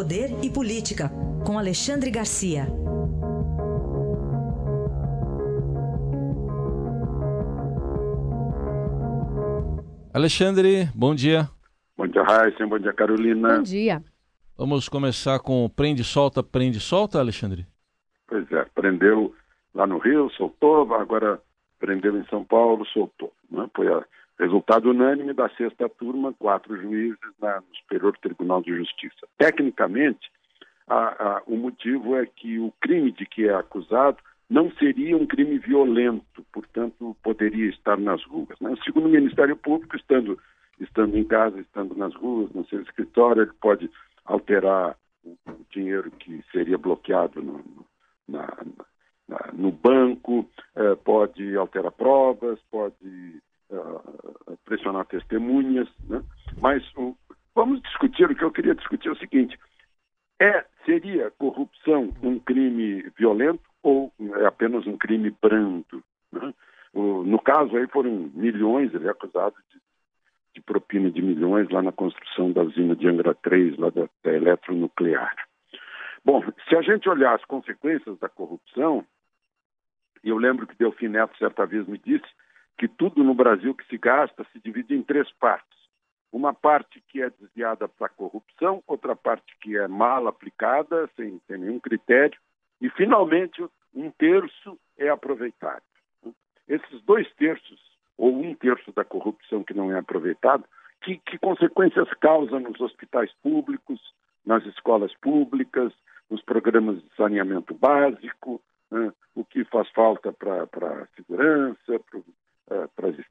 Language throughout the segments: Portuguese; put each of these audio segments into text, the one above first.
Poder e Política, com Alexandre Garcia. Alexandre, bom dia. Bom dia, Raíssa. Bom dia, Carolina. Bom dia. Vamos começar com prende, solta, prende, solta, Alexandre? Pois é, prendeu lá no Rio, soltou, agora prendeu em São Paulo, soltou. Né? Foi a resultado unânime da sexta turma, quatro juízes na, no Superior Tribunal de Justiça. Tecnicamente, a, a, o motivo é que o crime de que é acusado não seria um crime violento, portanto, poderia estar nas ruas. Né? Segundo o Ministério Público, estando, estando em casa, estando nas ruas, no seu escritório, ele pode alterar o, o dinheiro que seria bloqueado no, na, na, no banco, eh, pode alterar provas, pode uh, pressionar testemunhas, né? mas um, vamos discutir, o que eu queria discutir é o seguinte, é, seria corrupção um crime violento ou é apenas um crime brando? Né? O, no caso aí foram milhões, ele é acusado de, de, propina de milhões lá na construção da usina de Angra 3, lá da, da eletronuclear. Bom, se a gente olhar as consequências da corrupção, eu lembro que Delfim Neto certa vez me disse que tudo no Brasil que se gasta se divide em três partes. Uma parte que é desviada para corrupção, outra parte que é mal aplicada, sem, sem nenhum critério, e, finalmente, um terço é aproveitado. Esses dois terços, ou um terço da corrupção que não é aproveitado, que, que consequências causa nos hospitais públicos, nas escolas públicas, nos programas de saneamento básico, né? o que faz falta para a segurança, para as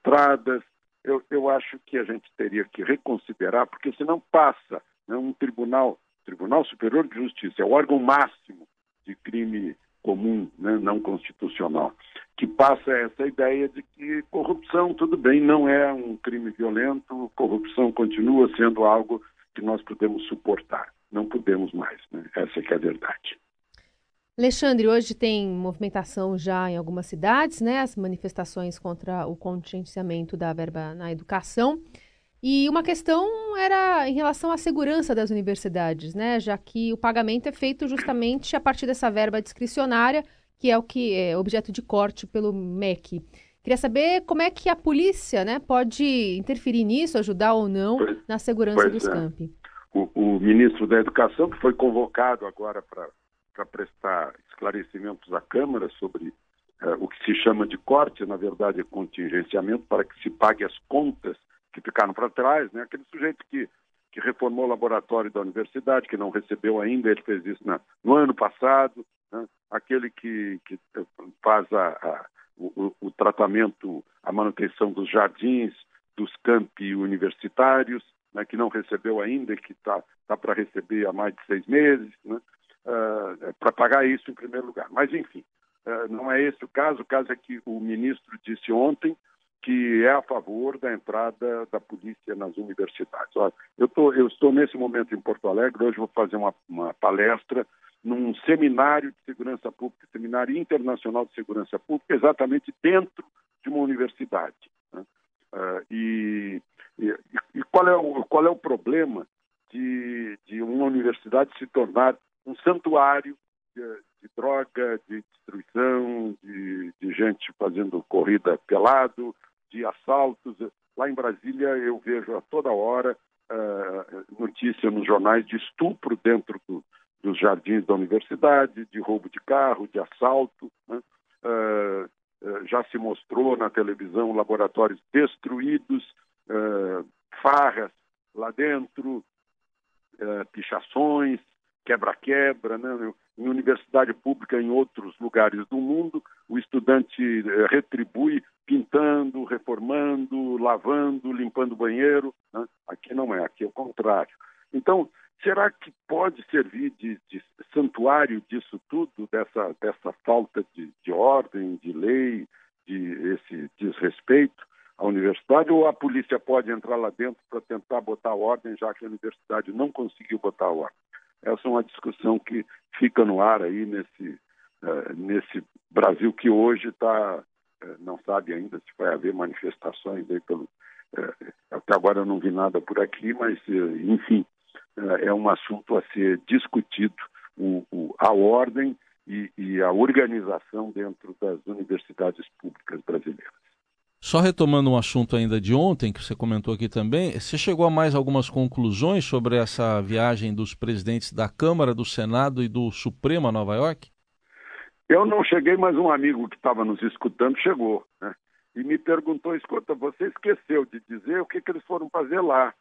estradas. Eu, eu acho que a gente teria que reconsiderar, porque senão passa né, um tribunal, Tribunal Superior de Justiça, é o órgão máximo de crime comum, né, não constitucional, que passa essa ideia de que corrupção, tudo bem, não é um crime violento, corrupção continua sendo algo que nós podemos suportar. Não podemos mais, né? essa é é a verdade. Alexandre, hoje tem movimentação já em algumas cidades, né? As manifestações contra o contingenciamento da verba na educação. E uma questão era em relação à segurança das universidades, né? Já que o pagamento é feito justamente a partir dessa verba discricionária, que é o que é objeto de corte pelo MEC. Queria saber como é que a polícia né, pode interferir nisso, ajudar ou não pois, na segurança dos é. campi. O, o ministro da Educação, que foi convocado agora para para prestar esclarecimentos à Câmara sobre uh, o que se chama de corte, na verdade é contingenciamento, para que se pague as contas que ficaram para trás, né? aquele sujeito que, que reformou o laboratório da universidade, que não recebeu ainda, ele fez isso na, no ano passado, né? aquele que, que faz a, a, o, o tratamento, a manutenção dos jardins, dos campi universitários, né, que não recebeu ainda que está tá para receber há mais de seis meses. Né? Uh, para pagar isso em primeiro lugar. Mas, enfim, uh, não é esse o caso. O caso é que o ministro disse ontem que é a favor da entrada da polícia nas universidades. Olha, eu, tô, eu estou nesse momento em Porto Alegre, hoje vou fazer uma, uma palestra num seminário de segurança pública, seminário internacional de segurança pública, exatamente dentro de uma universidade. Uh, e, e, e, qual, é o, qual é o problema de, de uma universidade se tornar um santuário de, de droga, de destruição, de, de, gente fazendo corrida pelado, de assaltos. Lá em Brasília eu vejo a toda hora uh, notícia nos jornais de estupro dentro do, dos jardins da universidade, de roubo de carro, de assalto. Né? Uh, uh, já se mostrou na televisão laboratórios destruídos, farras lá dentro, pichações, quebra-quebra, né? em universidade pública em outros lugares do mundo, o estudante eh, retribui pintando, reformando, lavando, limpando o banheiro. Né? Aqui não é, aqui é o contrário. Então, será que pode servir de, de santuário disso tudo, dessa, dessa falta de, de ordem, de lei, de esse desrespeito à universidade, ou a polícia pode entrar lá dentro para tentar botar ordem, já que a universidade não conseguiu botar ordem? Essa é uma discussão que fica no ar aí nesse, uh, nesse Brasil que hoje está, uh, não sabe ainda se vai haver manifestações aí pelo. Uh, até agora eu não vi nada por aqui, mas enfim, é, é um assunto a ser discutido, o, o, a ordem e, e a organização dentro das universidades públicas brasileiras. Só retomando um assunto ainda de ontem, que você comentou aqui também, você chegou a mais algumas conclusões sobre essa viagem dos presidentes da Câmara, do Senado e do Supremo a Nova York? Eu não cheguei, mas um amigo que estava nos escutando chegou, né? E me perguntou, escuta, você esqueceu de dizer o que, que eles foram fazer lá.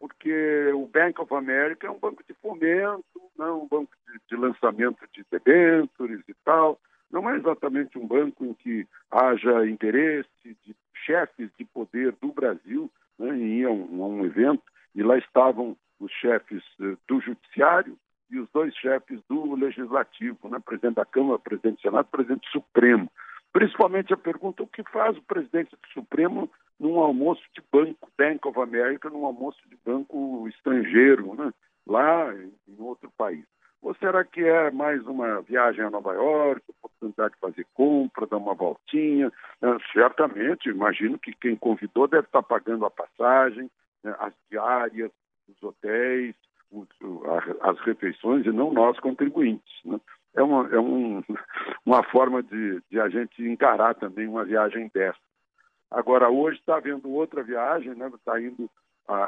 Porque o Bank of America é um banco de fomento, não um banco de, de lançamento de debêntures e tal não é exatamente um banco em que haja interesse de chefes de poder do Brasil né, ir a um, evento, e lá estavam os chefes uh, do Judiciário e os dois chefes do Legislativo, né, presidente da Câmara, presidente do Senado, presidente do Supremo. Principalmente a pergunta: o que faz o presidente do Supremo num almoço de banco, Bank of America, num almoço de banco estrangeiro, né, lá em outro país? Ou será que é mais uma viagem a Nova York, oportunidade de fazer compra, dar uma voltinha? É, certamente, imagino que quem convidou deve estar pagando a passagem, né, as diárias, os hotéis, as refeições, e não nós contribuintes. Né? É, uma, é um, uma forma de, de a gente encarar também uma viagem dessa. Agora, hoje está havendo outra viagem, está né? Tá indo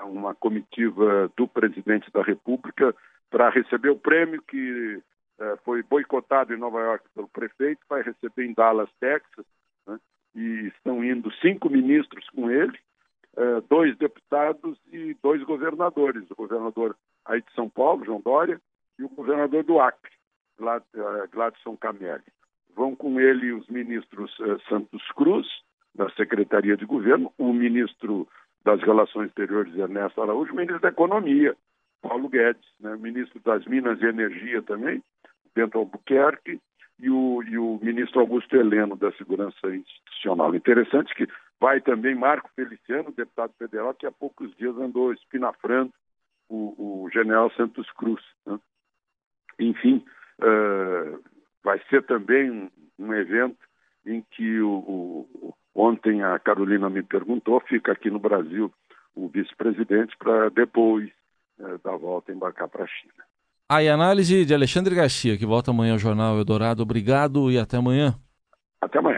uma comitiva do presidente da República para receber o prêmio que foi boicotado em Nova York pelo prefeito, vai receber em Dallas, Texas, né? e estão indo cinco ministros com ele, eh, dois deputados e dois governadores, o governador aí de São Paulo, João Dória, e o governador do Acre, eh, Gladson Camelli. Vão com ele os ministros Santos Cruz, da Secretaria de Governo, o ministro das Relações Exteriores, Ernesto Araújo, o ministro da Economia, Paulo Guedes, né, ministro das Minas e Energia também, Bento Albuquerque, e o, e o ministro Augusto Heleno da Segurança Institucional. Interessante que vai também Marco Feliciano, deputado federal, que há poucos dias andou espinafrando o, o general Santos Cruz. Né? Enfim, uh, vai ser também um, um, evento em que o, o, ontem a Carolina me perguntou, fica aqui no Brasil o vice-presidente para depois é, da volta embarcar para a China. Aí, análise de Alexandre Garcia, que volta amanhã ao Jornal Eldorado. Obrigado e até amanhã. Até amanhã.